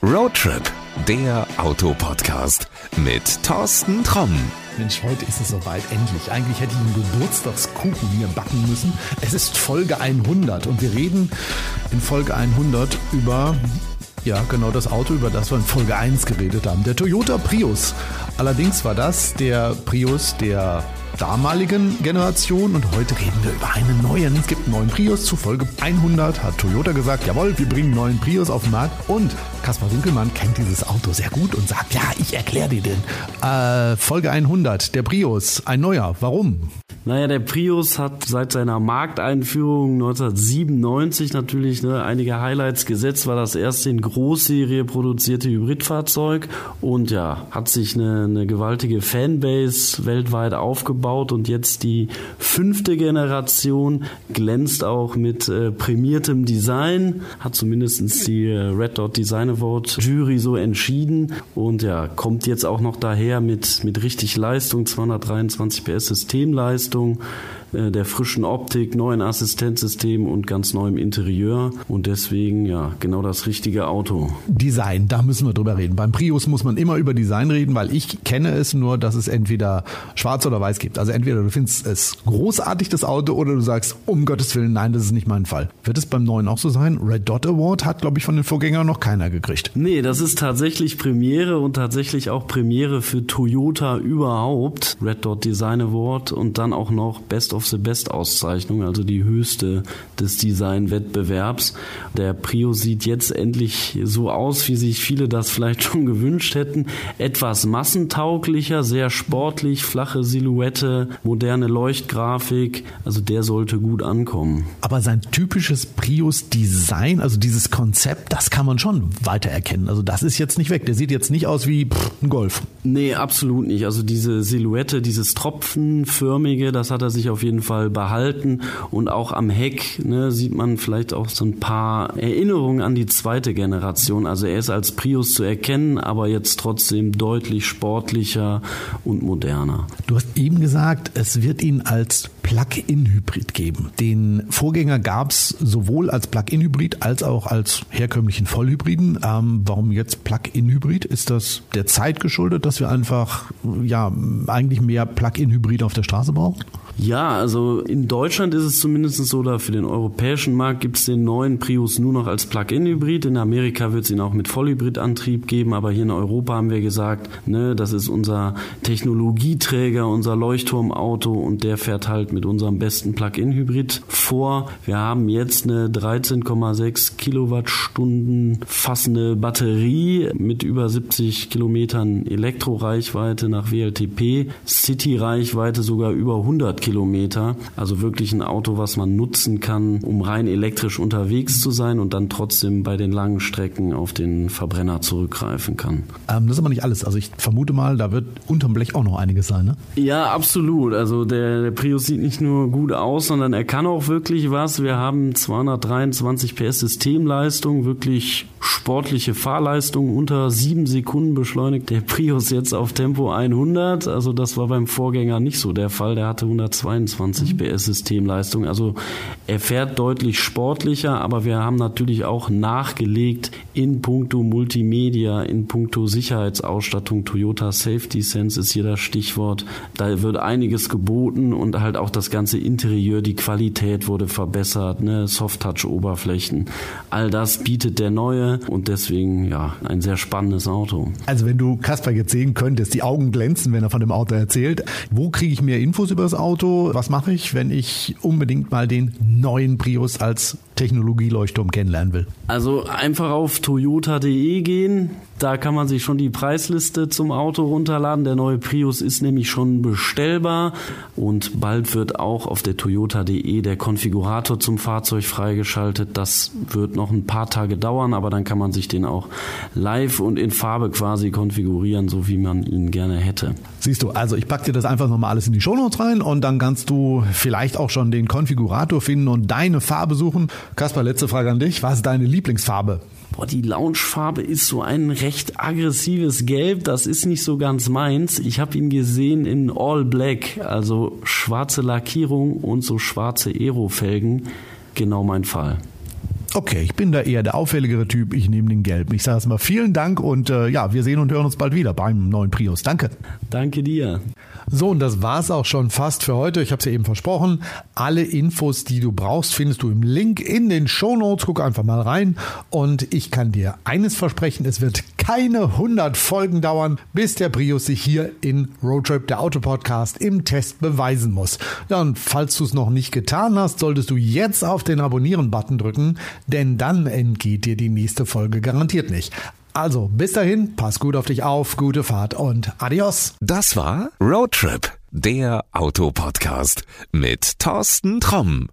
Roadtrip, der Autopodcast mit Thorsten Tromm. Mensch, heute ist es soweit, endlich. Eigentlich hätte ich einen Geburtstagskuchen mir backen müssen. Es ist Folge 100 und wir reden in Folge 100 über, ja, genau das Auto, über das wir in Folge 1 geredet haben. Der Toyota Prius. Allerdings war das der Prius der damaligen Generation und heute reden wir über einen neuen. Es gibt einen neuen Prius. Zu Folge 100 hat Toyota gesagt, jawohl, wir bringen einen neuen Prius auf den Markt und Kaspar Winkelmann kennt dieses Auto sehr gut und sagt, ja, ich erkläre dir den. Äh, Folge 100, der Prius, ein neuer. Warum? Naja, der Prius hat seit seiner Markteinführung 1997 natürlich ne, einige Highlights gesetzt, war das erste in Großserie produzierte Hybridfahrzeug und ja, hat sich eine, eine gewaltige Fanbase weltweit aufgebaut und jetzt die fünfte Generation glänzt auch mit äh, prämiertem Design, hat zumindest die äh, Red Dot Design Award Jury so entschieden und ja, kommt jetzt auch noch daher mit, mit richtig Leistung, 223 PS Systemleistung Leistung äh, der frischen Optik, neuen Assistenzsystem und ganz neuem Interieur. Und deswegen, ja, genau das richtige Auto. Design, da müssen wir drüber reden. Beim Prius muss man immer über Design reden, weil ich kenne es nur, dass es entweder schwarz oder weiß gibt. Also entweder du findest es großartig, das Auto, oder du sagst, um Gottes Willen, nein, das ist nicht mein Fall. Wird es beim neuen auch so sein? Red Dot Award hat, glaube ich, von den Vorgängern noch keiner gekriegt. Nee, das ist tatsächlich Premiere und tatsächlich auch Premiere für Toyota überhaupt. Red Dot Design Award und dann auch noch Best of of the Best Auszeichnung, also die höchste des Design-Wettbewerbs. Der Prio sieht jetzt endlich so aus, wie sich viele das vielleicht schon gewünscht hätten. Etwas massentauglicher, sehr sportlich, flache Silhouette, moderne Leuchtgrafik. Also der sollte gut ankommen. Aber sein typisches Prius-Design, also dieses Konzept, das kann man schon weiter erkennen. Also das ist jetzt nicht weg. Der sieht jetzt nicht aus wie pff, ein Golf. Nee, absolut nicht. Also diese Silhouette, dieses Tropfenförmige, das hat er sich auf jeden Fall behalten. Und auch am Heck ne, sieht man vielleicht auch so ein paar Erinnerungen an die zweite Generation. Also er ist als Prius zu erkennen, aber jetzt trotzdem deutlich sportlicher und moderner. Du hast eben gesagt, es wird ihn als Plug-in-Hybrid geben. Den Vorgänger gab es sowohl als Plug-in-Hybrid als auch als herkömmlichen Vollhybriden. Ähm, warum jetzt Plug-in-Hybrid? Ist das der Zeit geschuldet, dass wir einfach ja eigentlich mehr Plug-in-Hybrid auf der Straße brauchen? Ja, also in Deutschland ist es zumindest so, oder für den europäischen Markt gibt es den neuen Prius nur noch als Plug-in-Hybrid. In Amerika wird es ihn auch mit Vollhybridantrieb geben, aber hier in Europa haben wir gesagt, ne, das ist unser Technologieträger, unser Leuchtturmauto und der fährt halt mit unserem besten Plug-in-Hybrid vor. Wir haben jetzt eine 13,6 Kilowattstunden fassende Batterie mit über 70 Kilometern Elektroreichweite nach WLTP, City-Reichweite sogar über 100 Kilometer. Kilometer. Also wirklich ein Auto, was man nutzen kann, um rein elektrisch unterwegs zu sein und dann trotzdem bei den langen Strecken auf den Verbrenner zurückgreifen kann. Ähm, das ist aber nicht alles. Also ich vermute mal, da wird unterm Blech auch noch einiges sein, ne? Ja, absolut. Also der, der Prius sieht nicht nur gut aus, sondern er kann auch wirklich was. Wir haben 223 PS Systemleistung, wirklich sportliche Fahrleistung unter sieben Sekunden beschleunigt der Prius jetzt auf Tempo 100. Also das war beim Vorgänger nicht so der Fall. Der hatte 122 mhm. PS Systemleistung. Also er fährt deutlich sportlicher, aber wir haben natürlich auch nachgelegt in puncto Multimedia, in puncto Sicherheitsausstattung. Toyota Safety Sense ist hier das Stichwort. Da wird einiges geboten und halt auch das ganze Interieur, die Qualität wurde verbessert, ne? Soft-Touch-Oberflächen. All das bietet der neue und deswegen ja ein sehr spannendes Auto. Also wenn du Kasper jetzt sehen könntest, die Augen glänzen, wenn er von dem Auto erzählt. Wo kriege ich mehr Infos über das Auto? Was mache ich, wenn ich unbedingt mal den neuen Prius als Technologieleuchtturm kennenlernen will? Also einfach auf toyota.de gehen. Da kann man sich schon die Preisliste zum Auto runterladen. Der neue Prius ist nämlich schon bestellbar und bald wird auch auf der toyota.de der Konfigurator zum Fahrzeug freigeschaltet. Das wird noch ein paar Tage dauern, aber dann kann man sich den auch live und in Farbe quasi konfigurieren, so wie man ihn gerne hätte. Siehst du, also ich packe dir das einfach nochmal alles in die Shownotes rein und dann kannst du vielleicht auch schon den Konfigurator finden und deine Farbe suchen. Kaspar, letzte Frage an dich. Was ist deine Lieblingsfarbe? Boah, die Loungefarbe ist so ein recht aggressives Gelb. Das ist nicht so ganz meins. Ich habe ihn gesehen in All Black, also schwarze Lackierung und so schwarze Aerofelgen. Genau mein Fall. Okay, ich bin da eher der auffälligere Typ. Ich nehme den Gelb. Ich sage es mal vielen Dank und äh, ja, wir sehen und hören uns bald wieder beim neuen Prius. Danke. Danke dir. So, und das war's auch schon fast für heute. Ich habe es ja eben versprochen. Alle Infos, die du brauchst, findest du im Link in den Show Notes. Guck einfach mal rein. Und ich kann dir eines versprechen, es wird keine 100 Folgen dauern, bis der Prius sich hier in Roadtrip, der Autopodcast, im Test beweisen muss. Ja, und falls du es noch nicht getan hast, solltest du jetzt auf den Abonnieren-Button drücken, denn dann entgeht dir die nächste Folge garantiert nicht. Also, bis dahin, pass gut auf dich auf, gute Fahrt und adios. Das war Roadtrip, der Autopodcast mit Thorsten Tromm.